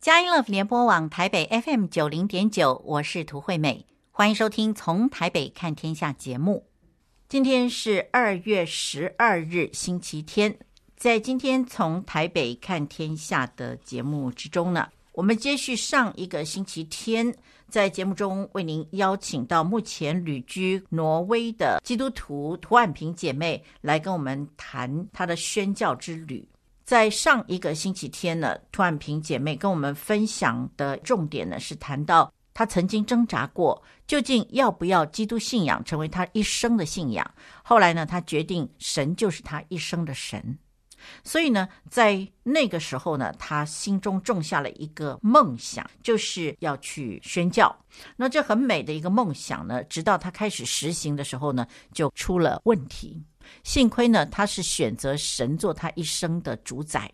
佳音乐联播网台北 FM 九零点九，我是涂惠美，欢迎收听《从台北看天下》节目。今天是二月十二日，星期天。在今天《从台北看天下》的节目之中呢，我们接续上一个星期天，在节目中为您邀请到目前旅居挪威的基督徒涂婉萍姐妹来跟我们谈她的宣教之旅。在上一个星期天呢，涂婉萍姐妹跟我们分享的重点呢，是谈到她曾经挣扎过，究竟要不要基督信仰成为她一生的信仰。后来呢，她决定神就是她一生的神。所以呢，在那个时候呢，她心中种下了一个梦想，就是要去宣教。那这很美的一个梦想呢，直到她开始实行的时候呢，就出了问题。幸亏呢，他是选择神做他一生的主宰，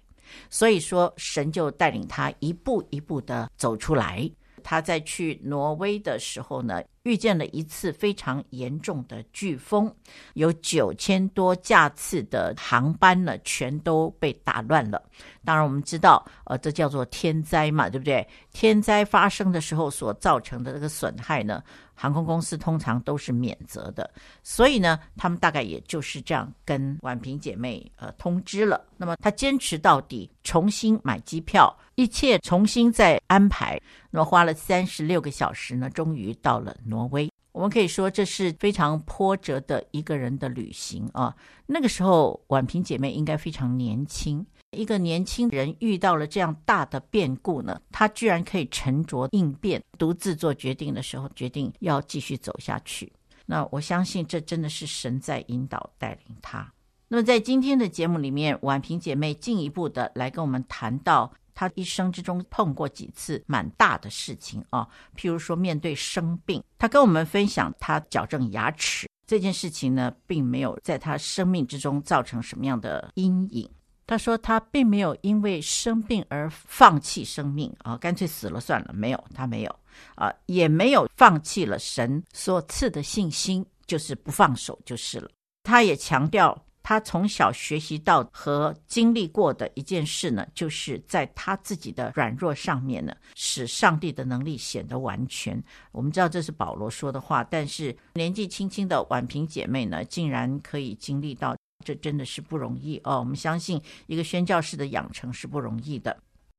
所以说神就带领他一步一步的走出来。他在去挪威的时候呢，遇见了一次非常严重的飓风，有九千多架次的航班呢，全都被打乱了。当然，我们知道，呃，这叫做天灾嘛，对不对？天灾发生的时候所造成的这个损害呢，航空公司通常都是免责的。所以呢，他们大概也就是这样跟婉萍姐妹呃通知了。那么她坚持到底，重新买机票，一切重新再安排。那么花了三十六个小时呢，终于到了挪威。我们可以说这是非常波折的一个人的旅行啊。那个时候，婉萍姐妹应该非常年轻。一个年轻人遇到了这样大的变故呢，他居然可以沉着应变，独自做决定的时候，决定要继续走下去。那我相信这真的是神在引导带领他。那么在今天的节目里面，婉萍姐妹进一步的来跟我们谈到他一生之中碰过几次蛮大的事情啊，譬如说面对生病，他跟我们分享他矫正牙齿这件事情呢，并没有在他生命之中造成什么样的阴影。他说：“他并没有因为生病而放弃生命啊，干脆死了算了。没有，他没有啊，也没有放弃了神所赐的信心，就是不放手就是了。他也强调，他从小学习到和经历过的一件事呢，就是在他自己的软弱上面呢，使上帝的能力显得完全。我们知道这是保罗说的话，但是年纪轻轻的婉平姐妹呢，竟然可以经历到。”这真的是不容易哦！我们相信一个宣教士的养成是不容易的。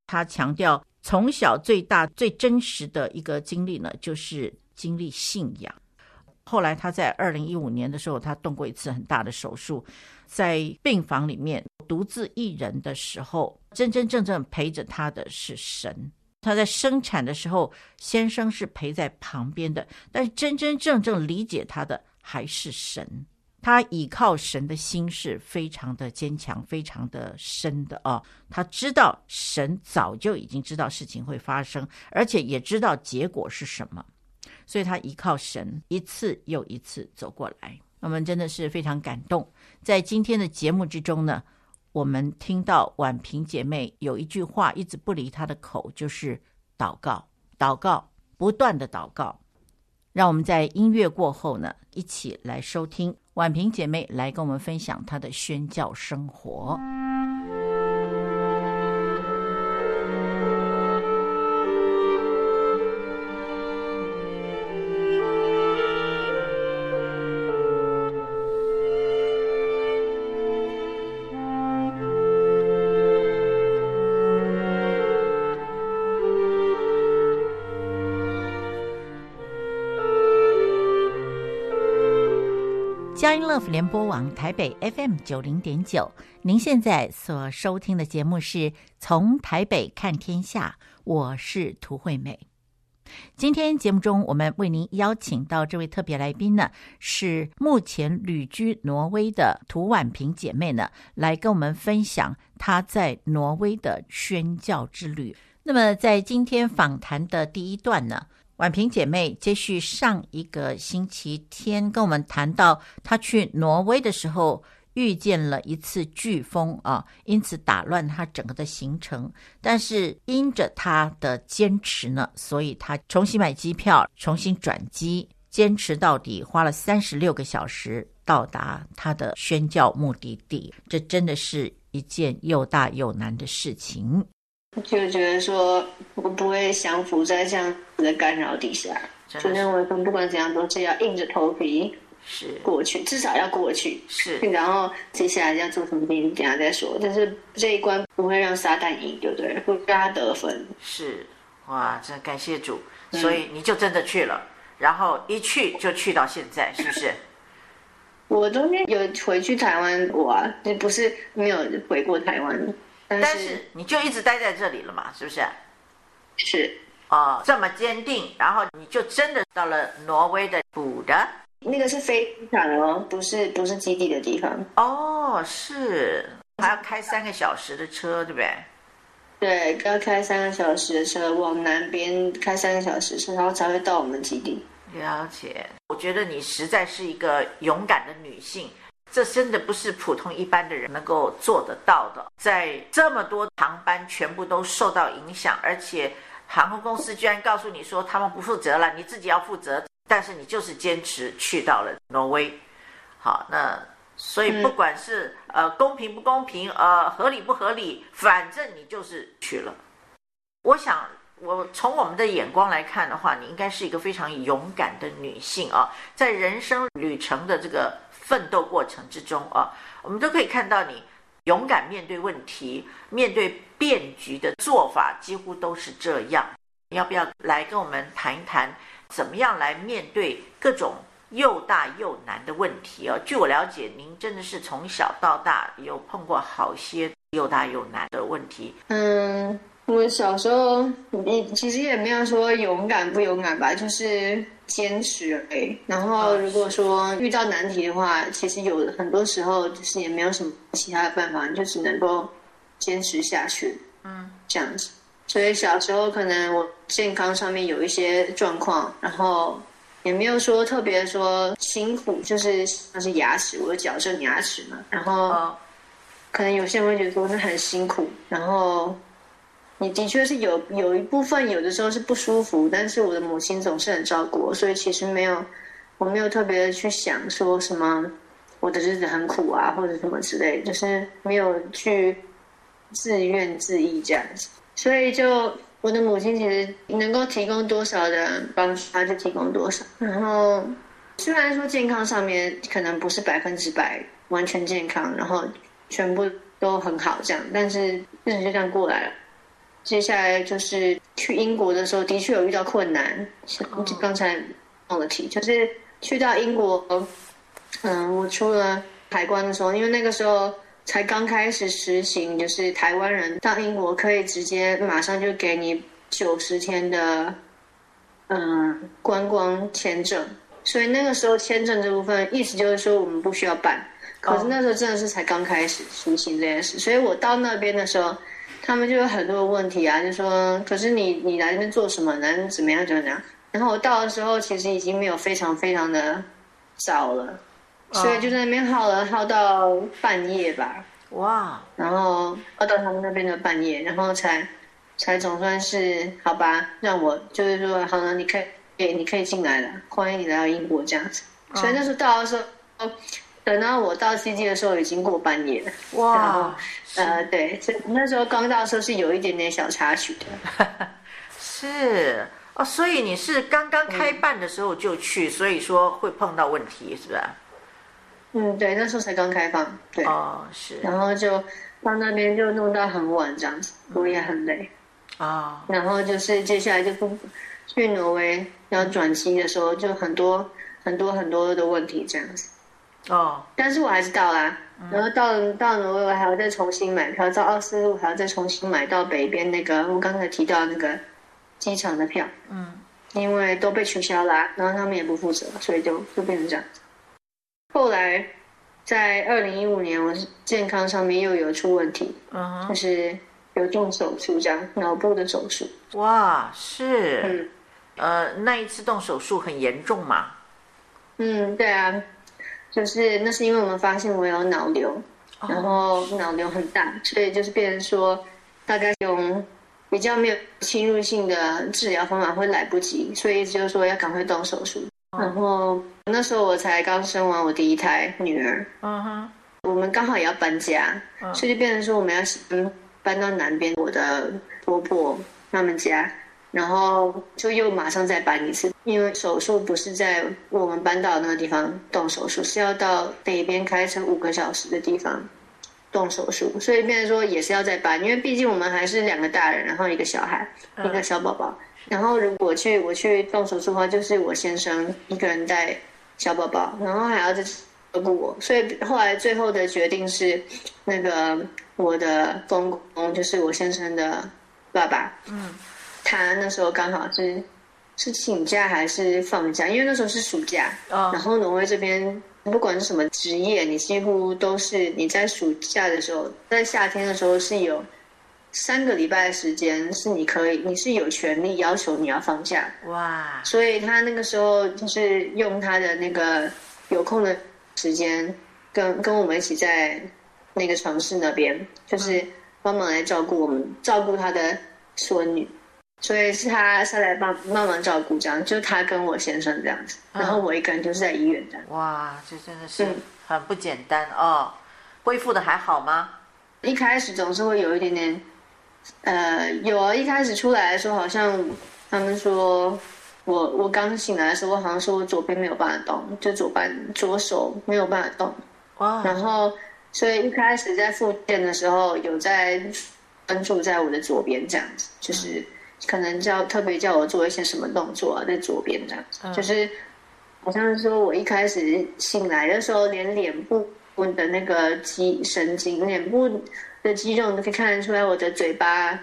他强调，从小最大最真实的一个经历呢，就是经历信仰。后来他在二零一五年的时候，他动过一次很大的手术，在病房里面独自一人的时候，真真正正陪着他的是神。他在生产的时候，先生是陪在旁边的，但是真真正正理解他的还是神。他倚靠神的心是非常的坚强，非常的深的哦。他知道神早就已经知道事情会发生，而且也知道结果是什么，所以他依靠神一次又一次走过来。我们真的是非常感动。在今天的节目之中呢，我们听到婉萍姐妹有一句话一直不离她的口，就是祷告，祷告，不断的祷告。让我们在音乐过后呢，一起来收听婉萍姐妹来跟我们分享她的宣教生活。佳音乐福联播网台北 FM 九零点九，您现在所收听的节目是从台北看天下，我是涂惠美。今天节目中，我们为您邀请到这位特别来宾呢，是目前旅居挪威的涂婉萍姐妹呢，来跟我们分享她在挪威的宣教之旅。那么，在今天访谈的第一段呢，婉萍姐妹接续上一个星期天跟我们谈到，她去挪威的时候遇见了一次飓风啊，因此打乱她整个的行程。但是因着她的坚持呢，所以她重新买机票，重新转机，坚持到底，花了三十六个小时到达她的宣教目的地。这真的是一件又大又难的事情。就觉得说我不会降服在这样子的干扰底下，就认为说不管怎样都是要硬着头皮是过去，至少要过去是，然后接下来要做什么事情，等下再说。但是这一关不会让撒旦赢，对不对？会让他得分。是，哇，真感谢主，所以你就真的去了，嗯、然后一去就去到现在，是不是？我中间有回去台湾过啊，就不是没有回过台湾。但是，你就一直待在这里了嘛，是不是？是哦，这么坚定，然后你就真的到了挪威的补的，那个是飞机场哦，不是不是基地的地方。哦，是还要开三个小时的车，对不对？对，要开三个小时的车往南边开三个小时车，然后才会到我们基地。了解，我觉得你实在是一个勇敢的女性。这真的不是普通一般的人能够做得到的。在这么多航班全部都受到影响，而且航空公司居然告诉你说他们不负责了，你自己要负责。但是你就是坚持去到了挪威。好，那所以不管是呃公平不公平，呃合理不合理，反正你就是去了。我想，我从我们的眼光来看的话，你应该是一个非常勇敢的女性啊，在人生旅程的这个。奋斗过程之中啊，我们都可以看到你勇敢面对问题、面对变局的做法，几乎都是这样。你要不要来跟我们谈一谈，怎么样来面对各种又大又难的问题啊？据我了解，您真的是从小到大有碰过好些又大又难的问题。嗯。我小时候，你其实也没有说勇敢不勇敢吧，就是坚持而已。然后如果说遇到难题的话，其实有很多时候就是也没有什么其他的办法，你就只能够坚持下去。嗯，这样子。所以小时候可能我健康上面有一些状况，然后也没有说特别说辛苦，就是像是牙齿，我有矫正牙齿嘛。然后可能有些人会觉得说是很辛苦，然后。你的确是有有一部分有的时候是不舒服，但是我的母亲总是很照顾我，所以其实没有，我没有特别的去想说什么我的日子很苦啊，或者什么之类，就是没有去自怨自艾这样子。所以就我的母亲其实能够提供多少的帮助，她就提供多少。然后虽然说健康上面可能不是百分之百完全健康，然后全部都很好这样，但是日子就这样过来了。接下来就是去英国的时候，的确有遇到困难。刚才忘了提，就是去到英国，嗯，我出了海关的时候，因为那个时候才刚开始实行，就是台湾人到英国可以直接马上就给你九十天的，嗯，观光签证。所以那个时候签证这部分，意思就是说我们不需要办。可是那时候真的是才刚开始实行这件事，所以我到那边的时候。他们就有很多问题啊，就说，可是你你来这边做什么？来怎么样？怎么样？然后我到的时候，其实已经没有非常非常的早了，所以就在那边耗了耗到半夜吧。哇！然后耗到他们那边的半夜，然后才才总算是好吧，让我就是说好了，你可以，你可以进来了，欢迎你来到英国这样子。所以那时候到的时候。等到我到基地的时候，已经过半夜了。哇，呃，对，那时候刚到的时候是有一点点小插曲的。是哦，所以你是刚刚开办的时候就去，嗯、所以说会碰到问题，是不是？嗯，对，那时候才刚开放。对，哦，是。然后就到那边就弄到很晚这样子，我也很累。啊、嗯。然后就是接下来就去挪威要转机的时候，就很多很多很多的问题这样子。哦，但是我还是到啦、啊，嗯、然后到到挪威，我还要再重新买票，到奥斯陆还要再重新买到北边那个我刚才提到那个机场的票，嗯，因为都被取消了，然后他们也不负责，所以就就变成这样。后来在二零一五年，我是健康上面又有出问题，嗯，就是有动手术这样，脑部的手术。哇，是，嗯，呃，那一次动手术很严重嘛？嗯，对啊。就是那是因为我们发现我有脑瘤，然后脑瘤很大，所以就是变成说，大概用比较没有侵入性的治疗方法会来不及，所以就是说要赶快动手术。然后那时候我才刚生完我第一胎女儿，嗯哼，我们刚好也要搬家，所以就变成说我们要先搬到南边我的婆婆他们家，然后就又马上再搬一次，因为手术不是在我们搬到那个地方动手术，是要到北边开车五个小时的地方动手术，所以变成说也是要再搬，因为毕竟我们还是两个大人，然后一个小孩，一个小宝宝，然后如果去我去动手术的话，就是我先生一个人带小宝宝，然后还要再照顾我，所以后来最后的决定是那个我的公公，就是我先生的爸爸，嗯。他那时候刚好是是请假还是放假？因为那时候是暑假，oh. 然后挪威这边不管是什么职业，你几乎都是你在暑假的时候，在夏天的时候是有三个礼拜的时间是你可以，你是有权利要求你要放假。哇所以他那个时候就是用他的那个有空的时间，跟跟我们一起在那个城市那边，就是帮忙来照顾我们，照顾他的孙女。所以是他下来帮帮忙照顾，这样就他跟我先生这样子，然后我一个人就是在医院这样。哇，这真的是很不简单哦。恢复的还好吗？一开始总是会有一点点，呃，有啊。一开始出来的时候，好像他们说我我刚醒来的时候，我好像说我左边没有办法动，就左半左手没有办法动。哇。然后，所以一开始在复健的时候，有在专注在我的左边这样子，就是。可能叫特别叫我做一些什么动作啊，在左边这样子，嗯、就是好像是说我一开始醒来的时候，连脸部的那个肌神经、脸部的肌肉都可以看得出来，我的嘴巴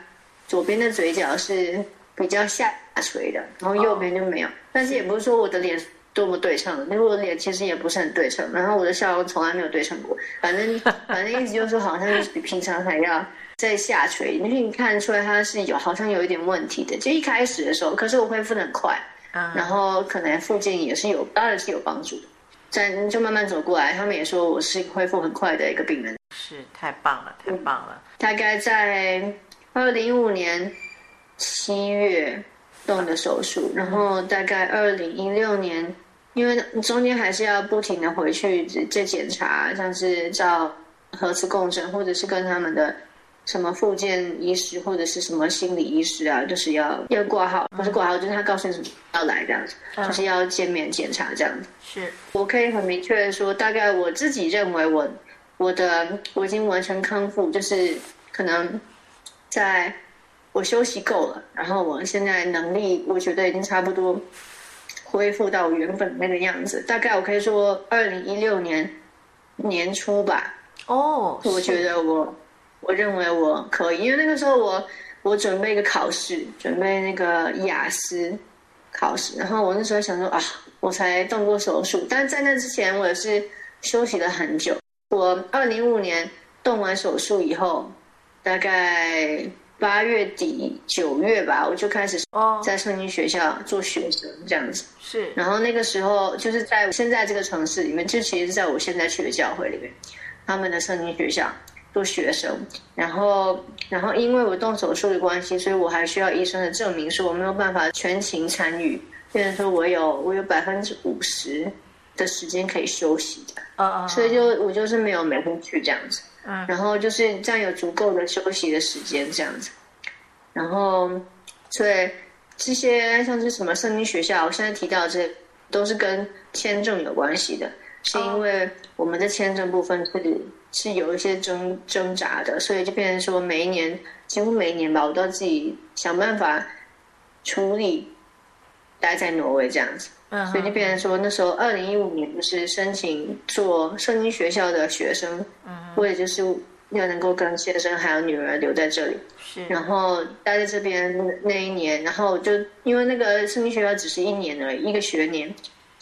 左边的嘴角是比较下垂的，然后右边就没有。哦、但是也不是说我的脸多么对称，因为我的脸其实也不是很对称，然后我的笑容从来没有对称过。反正反正意思就是说，好像是比平常还要。在下垂，你可以看出来它是有好像有一点问题的。就一开始的时候，可是我恢复的很快，嗯、然后可能附近也是有，当然是有帮助的。在就慢慢走过来，他们也说我是恢复很快的一个病人。是太棒了，太棒了。嗯、大概在二零一五年七月动的手术，然后大概二零一六年，因为中间还是要不停的回去再检查，像是照核磁共振，或者是跟他们的。什么复健医师或者是什么心理医师啊，就是要要挂号，不是挂号，就是他告诉你什么要来这样子，嗯、就是要见面检查这样子。是，我可以很明确的说，大概我自己认为我我的我已经完成康复，就是可能在我休息够了，然后我现在能力我觉得已经差不多恢复到我原本那个样子。大概我可以说二零一六年年初吧。哦，我觉得我。我认为我可以，因为那个时候我我准备一个考试，准备那个雅思考试，然后我那时候想说啊，我才动过手术，但是在那之前我也是休息了很久。我二零一五年动完手术以后，大概八月底九月吧，我就开始在圣经学校做学生这样子。是，然后那个时候就是在现在这个城市里面，就其实是在我现在去的教会里面，他们的圣经学校。做学生，然后，然后因为我动手术的关系，所以我还需要医生的证明，是我没有办法全勤参与。变成说我有我有百分之五十的时间可以休息的，所以就我就是没有每天去这样子，嗯，然后就是这样有足够的休息的时间这样子，然后，所以这些像是什么圣经学校，我现在提到的这都是跟签证有关系的，是因为我们的签证部分是。是有一些挣挣扎的，所以就变成说，每一年几乎每一年吧，我都要自己想办法处理待在挪威这样子。嗯，所以就变成说，那时候二零一五年不是申请做圣经学校的学生，嗯，我也就是要能够跟先生还有女儿留在这里，是，然后待在这边那一年，然后就因为那个圣经学校只是一年而已，一个学年。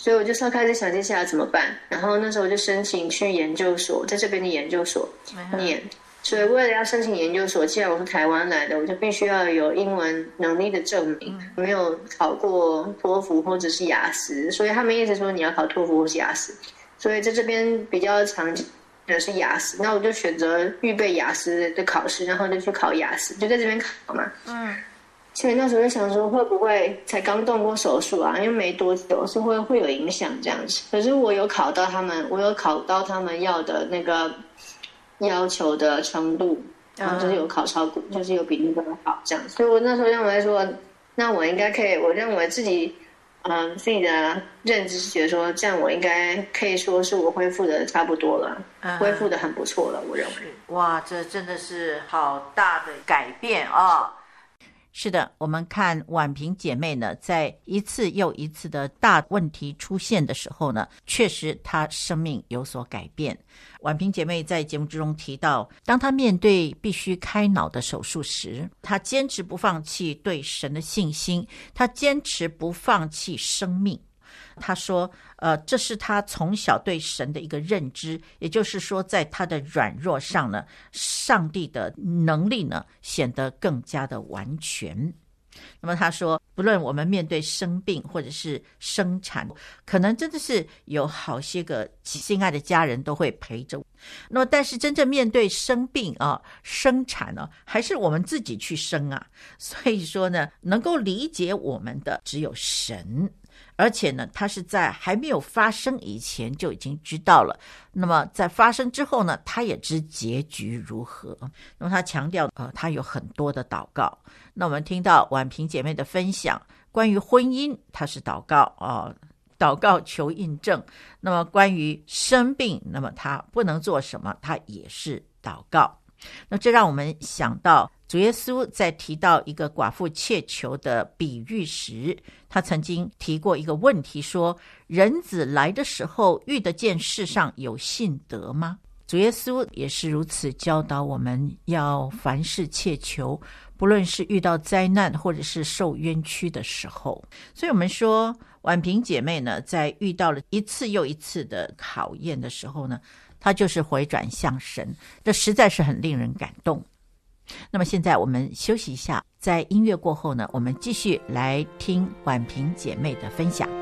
所以我就说开始想接下来怎么办，然后那时候我就申请去研究所，在这边的研究所念。所以为了要申请研究所，既然我是台湾来的，我就必须要有英文能力的证明，没有考过托福或者是雅思，所以他们一直说你要考托福或是雅思。所以在这边比较常见的是雅思，那我就选择预备雅思的考试，然后就去考雅思，就在这边考嘛。嗯。其实那时候就想说，会不会才刚动过手术啊？因为没多久，是会会有影响这样子。可是我有考到他们，我有考到他们要的那个要求的程度，然后就是有考超过，就是有比那个好这样。所以我那时候认为说，那我应该可以，我认为自己。嗯，自己的认知是觉得说，这样我应该可以说是我恢复的差不多了，嗯、恢复的很不错了，我认为。哇，这真的是好大的改变啊！哦！是的，我们看婉平姐妹呢，在一次又一次的大问题出现的时候呢，确实她生命有所改变。婉平姐妹在节目之中提到，当她面对必须开脑的手术时，她坚持不放弃对神的信心，她坚持不放弃生命。他说：“呃，这是他从小对神的一个认知，也就是说，在他的软弱上呢，上帝的能力呢显得更加的完全。”那么他说，不论我们面对生病或者是生产，可能真的是有好些个心爱的家人都会陪着。那么，但是真正面对生病啊、生产呢、啊，还是我们自己去生啊。所以说呢，能够理解我们的只有神。而且呢，他是在还没有发生以前就已经知道了。那么在发生之后呢，他也知结局如何。那么他强调，呃，他有很多的祷告。那我们听到婉萍姐妹的分享，关于婚姻，她是祷告啊、祷告求印证。那么关于生病，那么他不能做什么，他也是祷告。那这让我们想到。主耶稣在提到一个寡妇切求的比喻时，他曾经提过一个问题，说：“人子来的时候，遇得见世上有信德吗？”主耶稣也是如此教导我们要凡事切求，不论是遇到灾难或者是受冤屈的时候。所以，我们说婉平姐妹呢，在遇到了一次又一次的考验的时候呢，他就是回转向神，这实在是很令人感动。那么现在我们休息一下，在音乐过后呢，我们继续来听婉平姐妹的分享。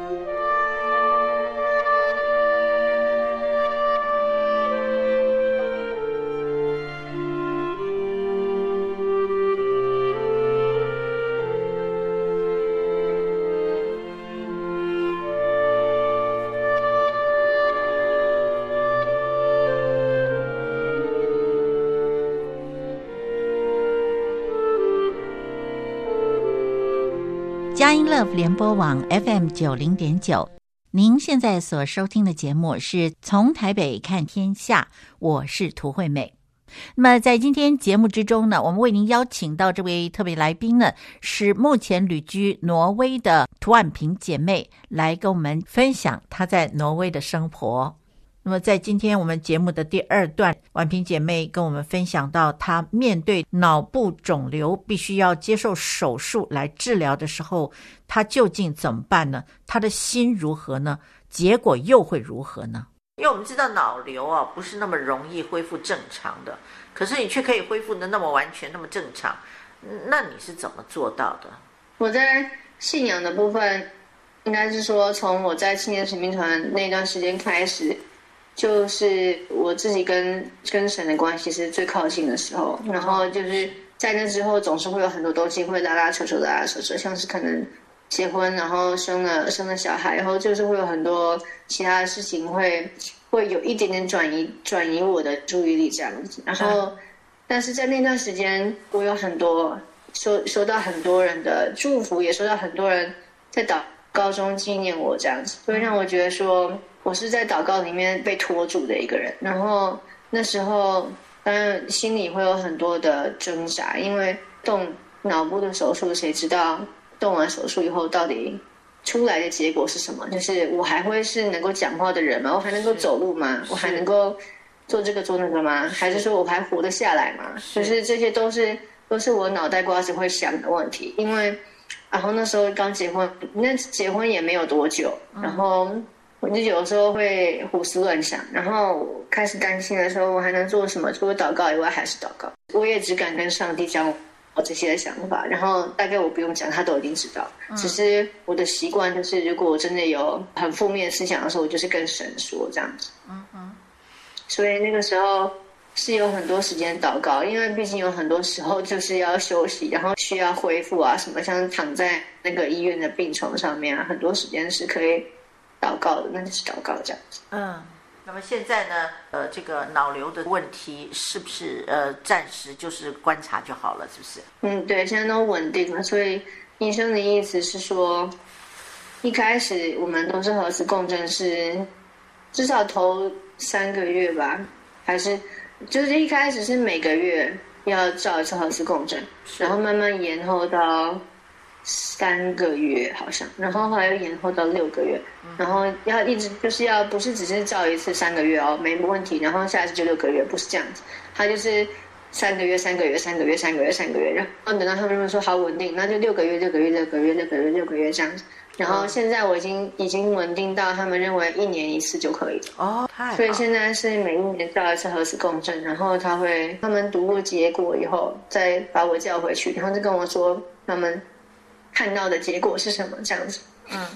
Love 联播网 FM 九零点九，您现在所收听的节目是从台北看天下，我是涂惠美。那么在今天节目之中呢，我们为您邀请到这位特别来宾呢，是目前旅居挪威的涂婉萍姐妹，来跟我们分享她在挪威的生活。那么，在今天我们节目的第二段，婉萍姐妹跟我们分享到，她面对脑部肿瘤必须要接受手术来治疗的时候，她究竟怎么办呢？她的心如何呢？结果又会如何呢？因为我们知道脑瘤啊，不是那么容易恢复正常的，可是你却可以恢复的那么完全、那么正常，那你是怎么做到的？我在信仰的部分，应该是说，从我在青年使命团那段时间开始。就是我自己跟跟神的关系是最靠近的时候，然后就是在那之后，总是会有很多东西会拉拉扯扯、拉拉扯扯，像是可能结婚，然后生了生了小孩，然后就是会有很多其他的事情会会有一点点转移转移我的注意力这样子。然后，但是在那段时间，我有很多收收到很多人的祝福，也收到很多人在祷告中纪念我这样子，会让我觉得说。我是在祷告里面被拖住的一个人，然后那时候当然心里会有很多的挣扎，因为动脑部的手术，谁知道动完手术以后到底出来的结果是什么？就是我还会是能够讲话的人吗？我还能够走路吗？我还能够做这个做那个吗？还是说我还活得下来吗？就是这些都是都是我脑袋瓜子会想的问题，因为然后那时候刚结婚，那结婚也没有多久，然后。我就有时候会胡思乱想，然后开始担心的时候，我还能做什么？除了祷告以外，还是祷告。我也只敢跟上帝讲我这些想法，然后大概我不用讲，他都已经知道。只是我的习惯就是，如果我真的有很负面的思想的时候，我就是跟神说这样子。嗯嗯。所以那个时候是有很多时间祷告，因为毕竟有很多时候就是要休息，然后需要恢复啊什么，像躺在那个医院的病床上面啊，很多时间是可以。祷告的，那就是祷告这样子。嗯，那么现在呢，呃，这个脑瘤的问题是不是呃暂时就是观察就好了，是不是？嗯，对，现在都稳定了。所以医生的意思是说，一开始我们都是核磁共振是至少头三个月吧，还是就是一开始是每个月要照一次核磁共振，然后慢慢延后到。三个月好像，然后后来又延后到六个月，然后要一直就是要不是只是照一次三个月哦，没问题，然后下一次就六个月，不是这样子，他就是三个月三个月三个月三个月三个月，然后等到他们认为说好稳定，那就六个月六个月六个月六个月六个月这样子，然后现在我已经已经稳定到他们认为一年一次就可以了哦，太，所以现在是每一年照一次核磁共振，然后他会他们读过结果以后再把我叫回去，然后就跟我说他们。看到的结果是什么？这样子，嗯，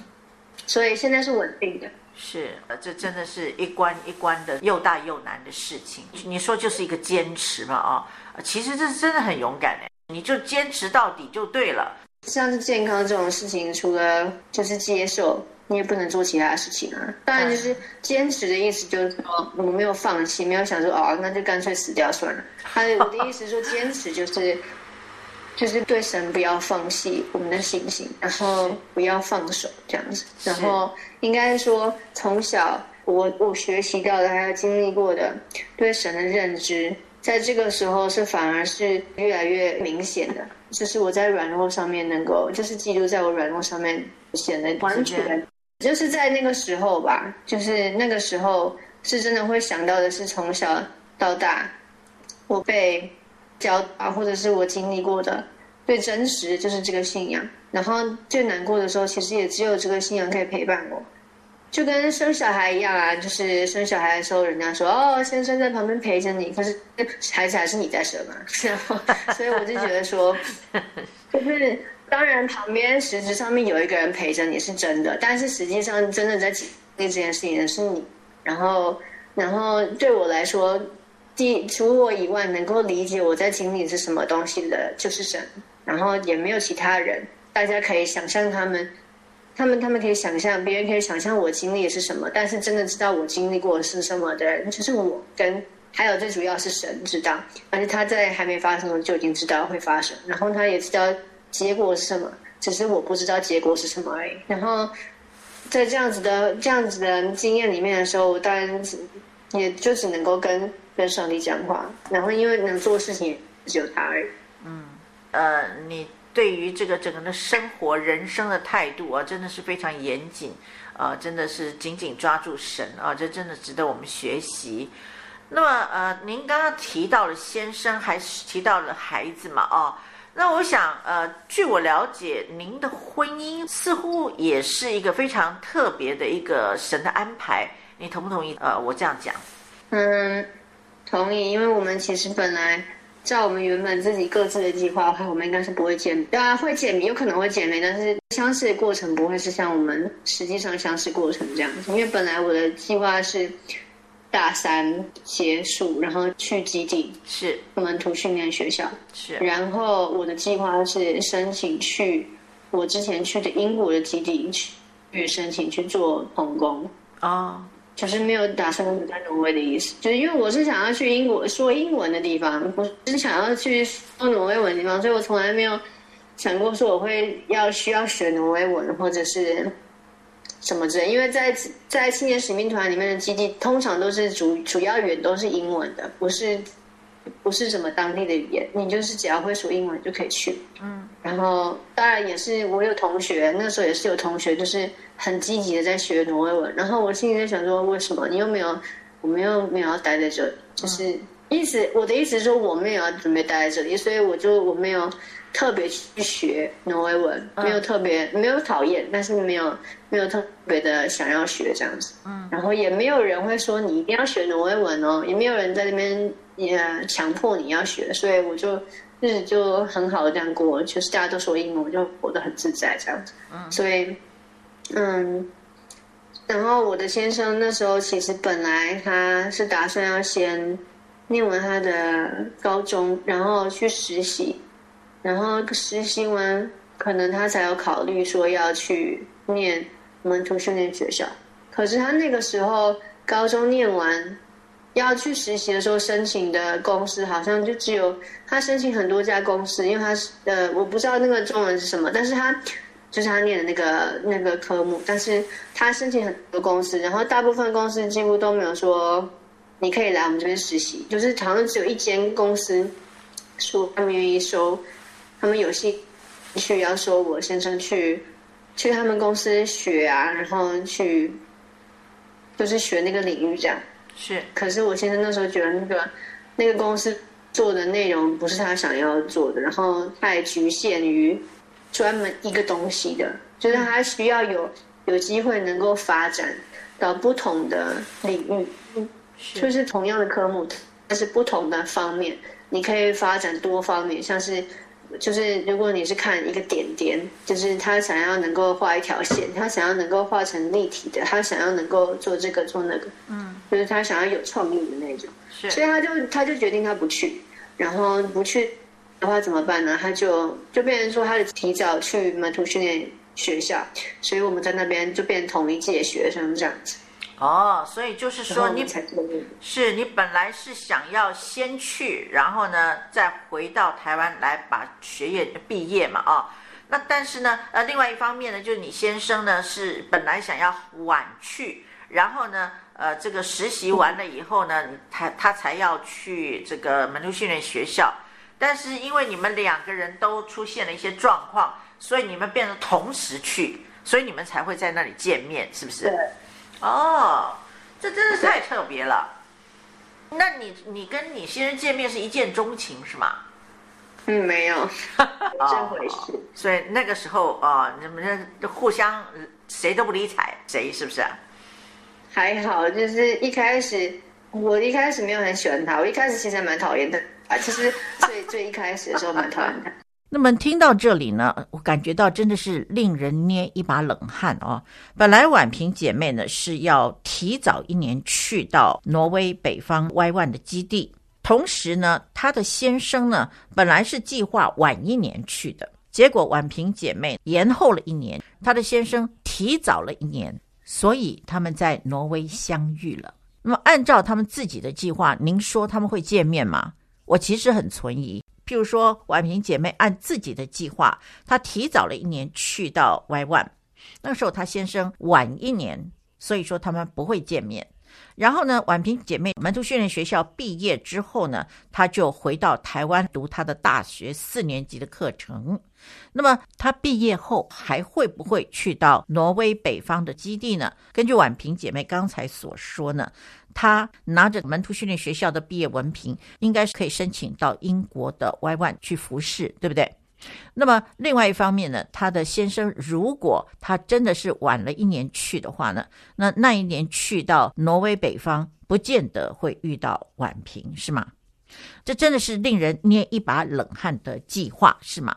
所以现在是稳定的。是，这真的是一关一关的又大又难的事情。你说就是一个坚持嘛，啊，其实这是真的很勇敢的，你就坚持到底就对了。像是健康这种事情，除了就是接受，你也不能做其他的事情啊。当然，就是坚持的意思就是说，我没有放弃，没有想说哦，那就干脆死掉算了。他我的 意思说，坚持就是。就是对神不要放弃我们的信心，然后不要放手这样子。然后应该说，从小我我学习到的还有经历过的对神的认知，在这个时候是反而是越来越明显的。就是我在软弱上面能够，就是基督在我软弱上面显得完全，就是在那个时候吧，就是那个时候是真的会想到的是从小到大我被。教导，或者是我经历过的最真实，就是这个信仰。然后最难过的时候，其实也只有这个信仰可以陪伴我。就跟生小孩一样啊，就是生小孩的时候，人家说哦，先生在旁边陪着你，可是孩子还是你在生嘛。然后，所以我就觉得说，就是当然旁边实质上面有一个人陪着你是真的，但是实际上真的在经历这件事情的是你。然后，然后对我来说。第除我以外，能够理解我在经历是什么东西的，就是神。然后也没有其他人，大家可以想象他们，他们他们可以想象，别人可以想象我经历是什么。但是真的知道我经历过是什么的人，就是我跟还有最主要是神知道，而且他在还没发生就已经知道会发生，然后他也知道结果是什么，只是我不知道结果是什么而已。然后在这样子的这样子的经验里面的时候，我当然也就只能够跟。跟上帝讲话，然后因为能做事情只有他而已。嗯，呃，你对于这个整个的生活、人生的态度啊，真的是非常严谨啊、呃，真的是紧紧抓住神啊，这真的值得我们学习。那么，呃，您刚刚提到了先生，还是提到了孩子嘛？哦，那我想，呃，据我了解，您的婚姻似乎也是一个非常特别的一个神的安排，你同不同意？呃，我这样讲，嗯。同意，因为我们其实本来照我们原本自己各自的计划的话，我们应该是不会减，对啊，会见面，有可能会减肥，但是相识的过程不会是像我们实际上相识过程这样子。因为本来我的计划是大三结束，然后去基地，是我们图训练学校，是，然后我的计划是申请去我之前去的英国的基地去申请去做童工啊。Oh. 就是没有打算留在挪威的意思，就是因为我是想要去英国说英文的地方，我是想要去说挪威文的地方，所以我从来没有想过说我会要需要学挪威文或者是什么之类。因为在在青年使命团里面的基地，通常都是主主要语言都是英文的，不是不是什么当地的语言，你就是只要会说英文就可以去。嗯，然后当然也是我有同学，那时候也是有同学就是。很积极的在学挪威文，然后我心里在想说，为什么？你又没有，我们又没有要待在这里，就是意思，我的意思是说我没有要准备待在这里，所以我就我没有特别去学挪威文，没有特别没有讨厌，但是没有没有特别的想要学这样子，嗯，然后也没有人会说你一定要学挪威文哦，也没有人在那边也强迫你要学，所以我就日子就很好的这样过，就是大家都说英文，我就活得很自在这样子，嗯，所以。嗯，然后我的先生那时候其实本来他是打算要先念完他的高中，然后去实习，然后实习完可能他才有考虑说要去念门徒训练学校。可是他那个时候高中念完要去实习的时候申请的公司，好像就只有他申请很多家公司，因为他是呃，我不知道那个中文是什么，但是他就是他念的那个那个科目，但是他申请很多公司，然后大部分公司几乎都没有说你可以来我们这边实习，就是好像只有一间公司说他们愿意收，他们有兴趣要收我先生去。去他们公司学啊，然后去就是学那个领域这样。是。可是我先生那时候觉得那个那个公司做的内容不是他想要做的，然后太局限于专门一个东西的，就是他需要有有机会能够发展到不同的领域，是。就是同样的科目，但是不同的方面，你可以发展多方面，像是。就是如果你是看一个点点，就是他想要能够画一条线，他想要能够画成立体的，他想要能够做这个做那个，嗯，就是他想要有创意的那种，是，所以他就他就决定他不去，然后不去的话怎么办呢？他就就变成说他得提早去门徒训练学校，所以我们在那边就变同一届学生这样子。哦，所以就是说你是你本来是想要先去，然后呢再回到台湾来把学业毕业嘛，啊、哦，那但是呢，呃，另外一方面呢，就是你先生呢是本来想要晚去，然后呢，呃，这个实习完了以后呢，他他才要去这个门徒训练学校，但是因为你们两个人都出现了一些状况，所以你们变成同时去，所以你们才会在那里见面，是不是？对。哦，这真的是太特别了。那你你跟你先生见面是一见钟情是吗？嗯，没有，这回事。哦，所以那个时候啊，你们这互相谁都不理睬谁，是不是？还好，就是一开始我一开始没有很喜欢他，我一开始其实蛮讨厌的啊。其实最 最一开始的时候蛮讨厌的。那么听到这里呢，我感觉到真的是令人捏一把冷汗哦。本来婉萍姐妹呢是要提早一年去到挪威北方 Y1 的基地，同时呢，她的先生呢本来是计划晚一年去的，结果婉萍姐妹延后了一年，她的先生提早了一年，所以他们在挪威相遇了。那么按照他们自己的计划，您说他们会见面吗？我其实很存疑。譬如说，婉萍姐妹按自己的计划，她提早了一年去到 Y One，那个时候她先生晚一年，所以说他们不会见面。然后呢，婉萍姐妹门徒训练学校毕业之后呢，她就回到台湾读她的大学四年级的课程。那么她毕业后还会不会去到挪威北方的基地呢？根据婉萍姐妹刚才所说呢。他拿着门徒训练学校的毕业文凭，应该是可以申请到英国的 Y One 去服侍，对不对？那么另外一方面呢，他的先生如果他真的是晚了一年去的话呢，那那一年去到挪威北方，不见得会遇到婉萍，是吗？这真的是令人捏一把冷汗的计划，是吗？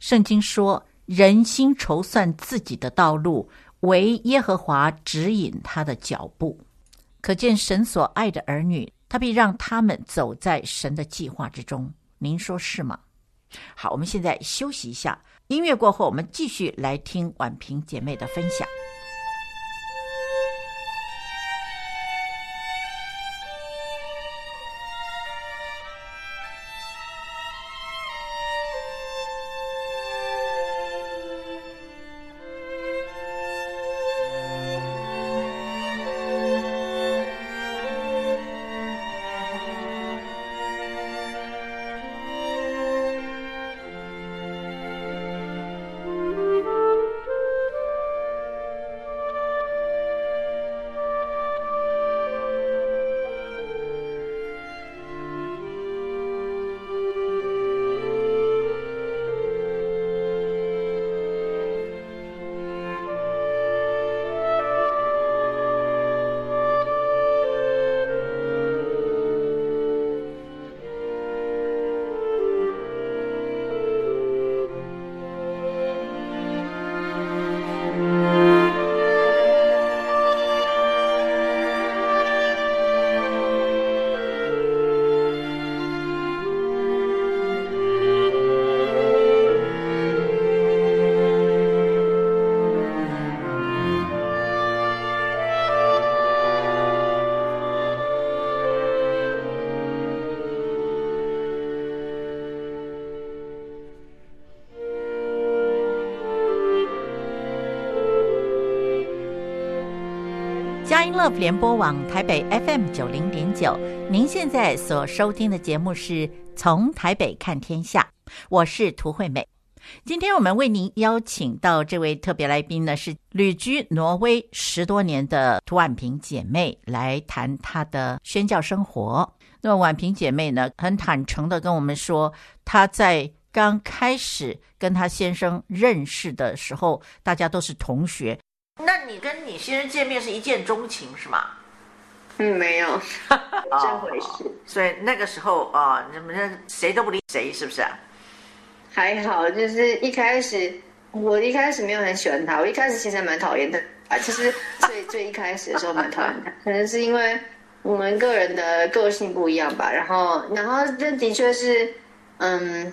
圣经说：“人心筹算自己的道路，唯耶和华指引他的脚步。”可见神所爱的儿女，他必让他们走在神的计划之中。您说是吗？好，我们现在休息一下，音乐过后，我们继续来听婉平姐妹的分享。佳音乐联播网台北 FM 九零点九，您现在所收听的节目是从台北看天下，我是涂惠美。今天我们为您邀请到这位特别来宾呢，是旅居挪威十多年的涂婉萍姐妹，来谈她的宣教生活。那么婉萍姐妹呢，很坦诚的跟我们说，她在刚开始跟她先生认识的时候，大家都是同学。那你跟你先生见面是一见钟情是吗？嗯，没有 这回事。所以那个时候啊，你们谁都不理谁，是不是？还好，就是一开始，我一开始没有很喜欢他，我一开始其实蛮讨厌他啊。其实最最一开始的时候蛮讨厌他，可能是因为我们个人的个性不一样吧。然后，然后这的确是，嗯，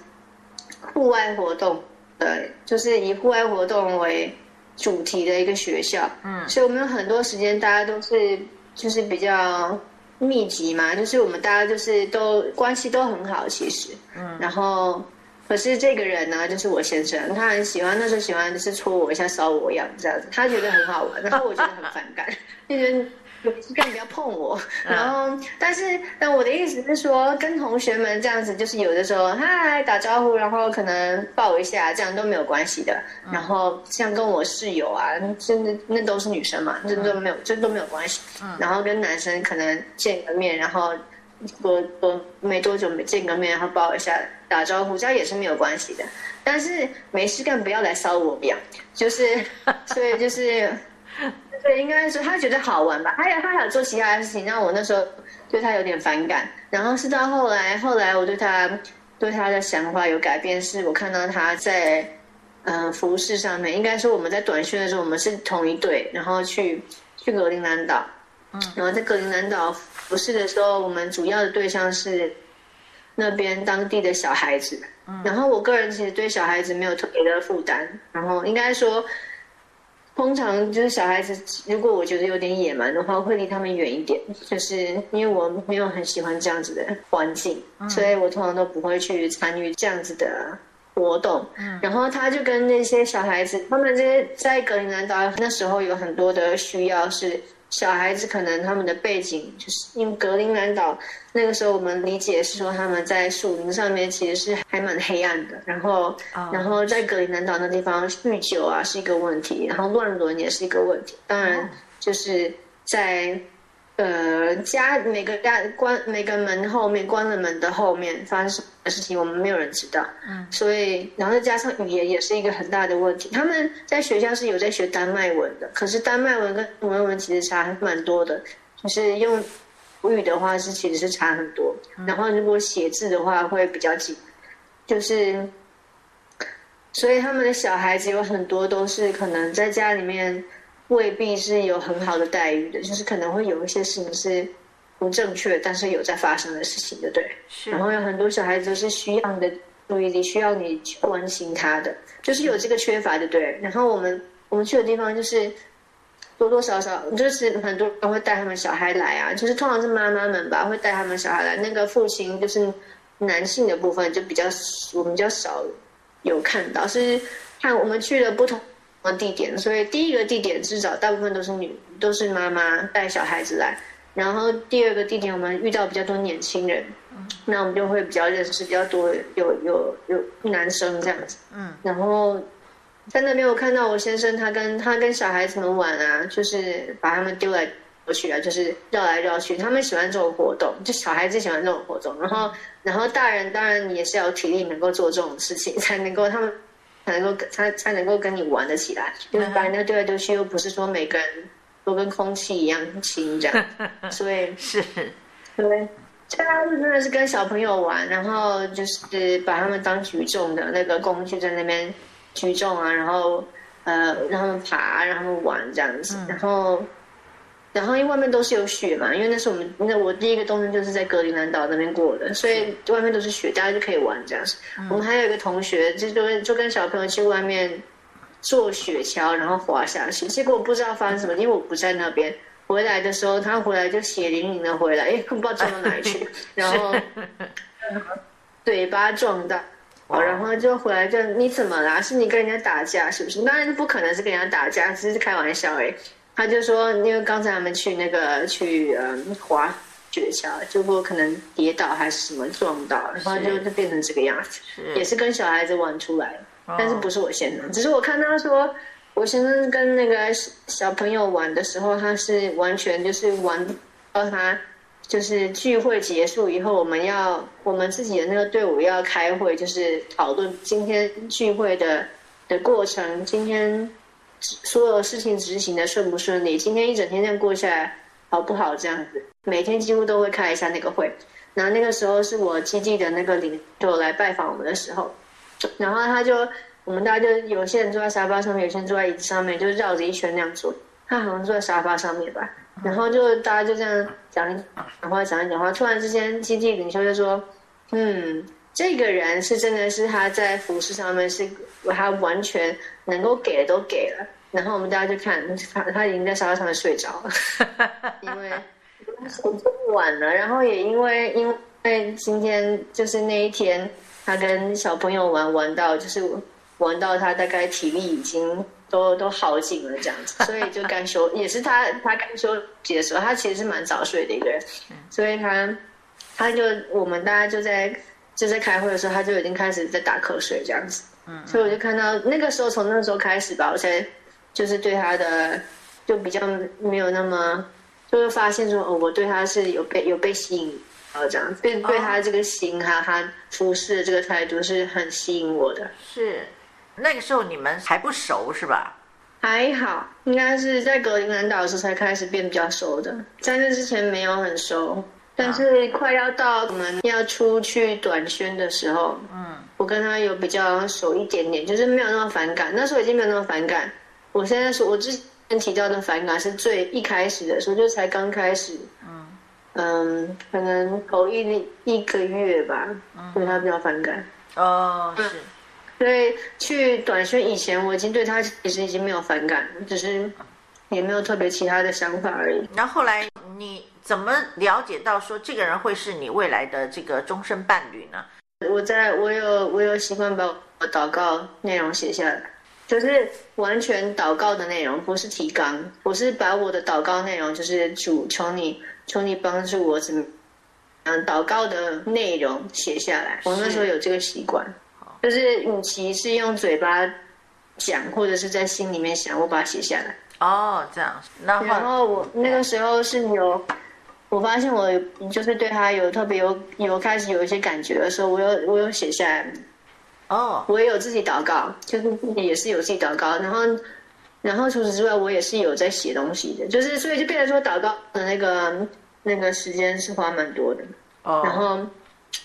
户外活动，对，就是以户外活动为主题的一个学校，嗯，所以我们有很多时间，大家都是就是比较密集嘛，就是我们大家就是都关系都很好，其实，嗯，然后。可是这个人呢，就是我先生，他很喜欢，那时候喜欢就是戳我一下、搔我一样这样子，他觉得很好玩，然后我觉得很反感，就觉得更不要碰我。然后，但是，但我的意思是说，跟同学们这样子，就是有的时候嗨打招呼，然后可能抱一下，这样都没有关系的。然后像跟我室友啊，真的那都是女生嘛，这都没有，这都没有关系。然后跟男生可能见个面，然后。多多没多久没见个面，然后抱一下打招呼，这样也是没有关系的。但是没事干不要来骚我，不要。就是，所以就是，对，应该是他觉得好玩吧。还有他还有做其他的事情，让我那时候对他有点反感。然后是到后来，后来我对他对他的想法有改变，是我看到他在嗯、呃、服饰上面，应该说我们在短训的时候，我们是同一队，然后去去格陵兰岛，嗯，然后在格陵兰岛。服饰的时候，我们主要的对象是那边当地的小孩子。嗯然后我个人其实对小孩子没有特别的负担。然后应该说，通常就是小孩子，如果我觉得有点野蛮的话，会离他们远一点。就是因为我没有很喜欢这样子的环境，所以我通常都不会去参与这样子的活动。然后他就跟那些小孩子，他们这些在格陵兰岛那时候有很多的需要是。小孩子可能他们的背景就是因为格陵兰岛那个时候，我们理解是说他们在树林上面其实是还蛮黑暗的，然后然后在格陵兰岛那地方酗酒啊是一个问题，然后乱伦也是一个问题，当然就是在。呃，家每个家关每个门后面关了门的后面发生什么事情，我们没有人知道。嗯，所以然后再加上语言也是一个很大的问题。他们在学校是有在学丹麦文的，可是丹麦文跟挪威文其实差还蛮多的。就是用母语的话是其实是差很多。然后如果写字的话会比较紧，就是所以他们的小孩子有很多都是可能在家里面。未必是有很好的待遇的，就是可能会有一些事情是不正确，但是有在发生的事情，对不对？是。然后有很多小孩子是需要你的注意力，需要你去关心他的，就是有这个缺乏，对不对？然后我们我们去的地方就是多多少少，就是很多人会带他们小孩来啊，就是通常是妈妈们吧，会带他们小孩来。那个父亲就是男性的部分就比较我们比较少有看到，是看我们去了不同。地点，所以第一个地点至少大部分都是女，都是妈妈带小孩子来。然后第二个地点，我们遇到比较多年轻人，那我们就会比较认识比较多有有有男生这样子。嗯，然后在那边我看到我先生他跟他跟小孩子们玩啊，就是把他们丢来丢去啊，就是绕来绕去。他们喜欢这种活动，就小孩子喜欢这种活动。然后然后大人当然也是要有体力能够做这种事情，才能够他们。才能够他才能够跟你玩得起来，就是把人家丢来丢去，又不是说每个人都跟空气一样轻这样，所以是，对，这他是真的是跟小朋友玩，然后就是把他们当举重的那个工具在那边举重啊，然后呃让他们爬，让他们玩这样子，然后。然后因为外面都是有雪嘛，因为那是我们那我第一个冬天就是在格陵兰岛那边过的，所以外面都是雪，大家就可以玩这样子。嗯、我们还有一个同学，就就就跟小朋友去外面坐雪橇，然后滑下去。结果我不知道发生什么，因为我不在那边。回来的时候，他回来就血淋淋的回来，哎，不知道撞到哪里去，然后嘴巴撞到，然后就回来就你怎么啦？是你跟人家打架是不是？当然不可能是跟人家打架，只是开玩笑哎。他就说，因为刚才他们去那个去嗯滑雪橇，结果可能跌倒还是什么撞到，然后就就变成这个样子，也是跟小孩子玩出来，但是不是我先生，只是我看他说。我先生跟那个小朋友玩的时候，他是完全就是玩到他就是聚会结束以后，我们要我们自己的那个队伍要开会，就是讨论今天聚会的的过程，今天所有事情执行的顺不顺利，今天一整天这样过下来好不好？这样子，每天几乎都会开一下那个会。然后那个时候是我基地的那个领袖来拜访我们的时候，然后他就。我们大家就有些人坐在沙发上面，有些人坐在椅子上面，就绕着一圈那样坐。他好像坐在沙发上面吧，然后就大家就这样讲讲话，讲一讲话。突然之间，基地领袖就说：“嗯，这个人是真的是他在服饰上面是他完全能够给的都给了。”然后我们大家就看他，他已经在沙发上面睡着了，因为这么晚了。然后也因为因为今天就是那一天，他跟小朋友玩玩到就是。玩到他大概体力已经都都耗尽了这样子，所以就该休，也是他他该休息的时候，他其实是蛮早睡的一个人，所以他他就我们大家就在就在开会的时候，他就已经开始在打瞌睡这样子，嗯，所以我就看到那个时候从那个时候开始吧，我才就是对他的就比较没有那么，就是发现说哦，我对他是有被有被吸引啊这样子，对对他这个心哈，他服侍的这个态度是很吸引我的，是。那个时候你们还不熟是吧？还好，应该是在格林兰岛的时候才开始变比较熟的，在那之前没有很熟。但是快要到我们要出去短宣的时候，嗯，我跟他有比较熟一点点，就是没有那么反感。那时候已经没有那么反感。我现在说，我之前提到的反感是最一开始的时候，就才刚开始，嗯嗯，可能头一一个月吧，对他比较反感。哦，是。所以去短宣以前，我已经对他其实已经没有反感，只是也没有特别其他的想法而已。然后后来你怎么了解到说这个人会是你未来的这个终身伴侣呢？我在我有我有习惯把我祷告内容写下来，就是完全祷告的内容，不是提纲。我是把我的祷告内容，就是主求你求你帮助我怎么嗯祷告的内容写下来。我那时候有这个习惯。就是，与其是用嘴巴讲，或者是在心里面想，我把它写下来。哦，这样。然后，然后我那个时候是有，我发现我就是对他有特别有有开始有一些感觉的时候，我有我有写下来。哦。我也有自己祷告，就是也是有自己祷告。然后，然后除此之外，我也是有在写东西的。就是所以就变成说，祷告的那个那个时间是花蛮多的。哦。然后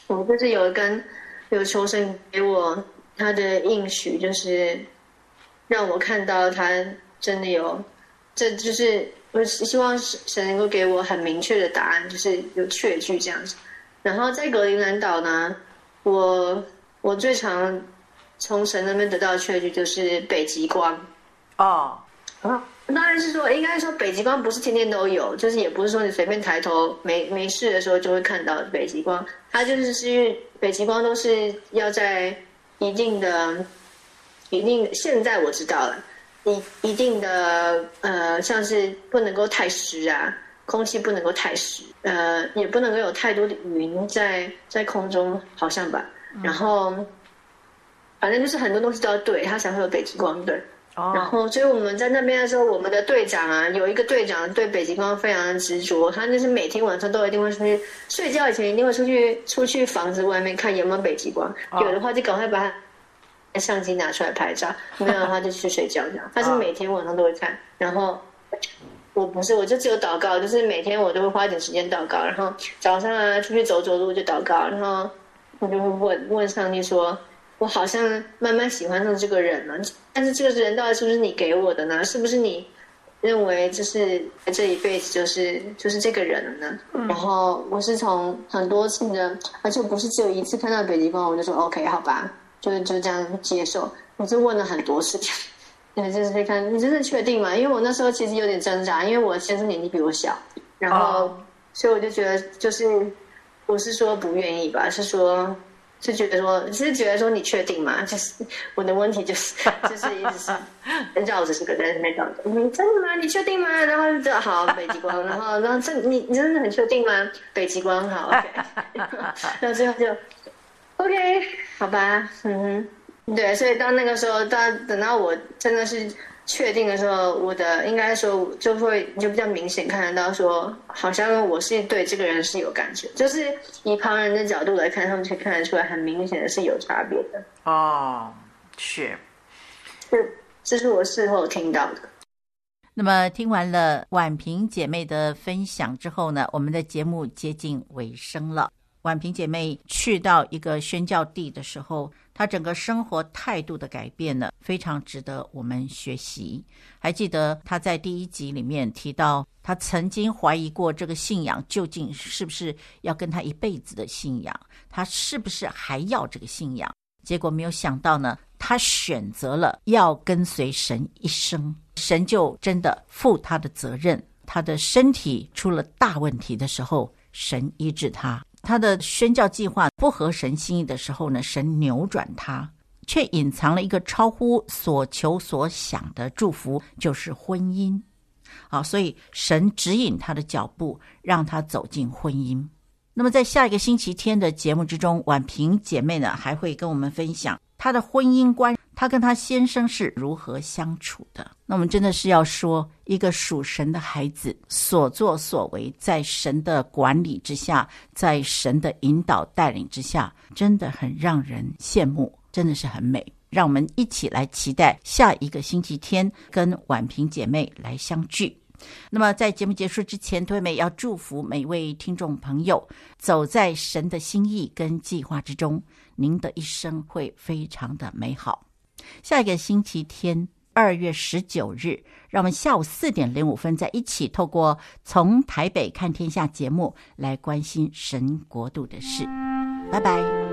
我就是有跟。有求神给我他的应许，就是让我看到他真的有，这就是我希望神能够给我很明确的答案，就是有确据这样子。然后在格陵兰岛呢，我我最常从神那边得到的确据就是北极光。哦，啊，当然是说，应该说北极光不是天天都有，就是也不是说你随便抬头没没事的时候就会看到北极光，它就是是因为。北极光都是要在一定的、一定，现在我知道了，一一定的呃，像是不能够太湿啊，空气不能够太湿，呃，也不能够有太多的云在在空中，好像吧。然后，反正就是很多东西都要对，它才会有北极光，对。然后，所以我们在那边的时候，我们的队长啊，有一个队长对北极光非常的执着，他就是每天晚上都一定会出去睡觉以前一定会出去出去房子外面看有没有北极光，有的话就赶快把他相机拿出来拍照，没有的话就去睡觉这样。他是每天晚上都会看，然后我不是，我就只有祷告，就是每天我都会花一点时间祷告，然后早上啊出去走走路就祷告，然后我就会问问上帝说。我好像慢慢喜欢上这个人了，但是这个人到底是不是你给我的呢？是不是你认为就是这一辈子就是就是这个人了呢？嗯、然后我是从很多次的，而且不是只有一次看到北极光，我就说 OK 好吧，就就这样接受。我就问了很多次，对，就是看你真的确定吗？因为我那时候其实有点挣扎，因为我先生年纪比我小，然后、哦、所以我就觉得就是不是说不愿意吧，是说。就觉得说，是觉得说你确定吗？就是我的问题就是 就是一直是绕着这个在那边绕着。你真的吗？你确定吗？然后就好北极光，然后然后这你你真的很确定吗？北极光好，OK。然后最后就 OK，好吧，嗯哼，对，所以到那个时候，到等到我真的是。确定的时候，我的应该说就会就比较明显看得到，说好像我是对这个人是有感觉，就是以旁人的角度来看，他们可以看得出来，很明显的是有差别的。哦，是，是，这是我事后听到的。那么听完了婉萍姐妹的分享之后呢，我们的节目接近尾声了。婉萍姐妹去到一个宣教地的时候。她整个生活态度的改变呢，非常值得我们学习。还记得她在第一集里面提到，她曾经怀疑过这个信仰究竟是不是要跟她一辈子的信仰，她是不是还要这个信仰？结果没有想到呢，她选择了要跟随神一生，神就真的负她的责任。她的身体出了大问题的时候，神医治她。他的宣教计划不合神心意的时候呢，神扭转他，却隐藏了一个超乎所求所想的祝福，就是婚姻。好，所以神指引他的脚步，让他走进婚姻。那么在下一个星期天的节目之中，婉萍姐妹呢还会跟我们分享她的婚姻观。她跟她先生是如何相处的？那我们真的是要说，一个属神的孩子所作所为，在神的管理之下，在神的引导带领之下，真的很让人羡慕，真的是很美。让我们一起来期待下一个星期天跟婉萍姐妹来相聚。那么在节目结束之前，涂惠美要祝福每位听众朋友，走在神的心意跟计划之中，您的一生会非常的美好。下一个星期天，二月十九日，让我们下午四点零五分再一起，透过从台北看天下节目来关心神国度的事。拜拜。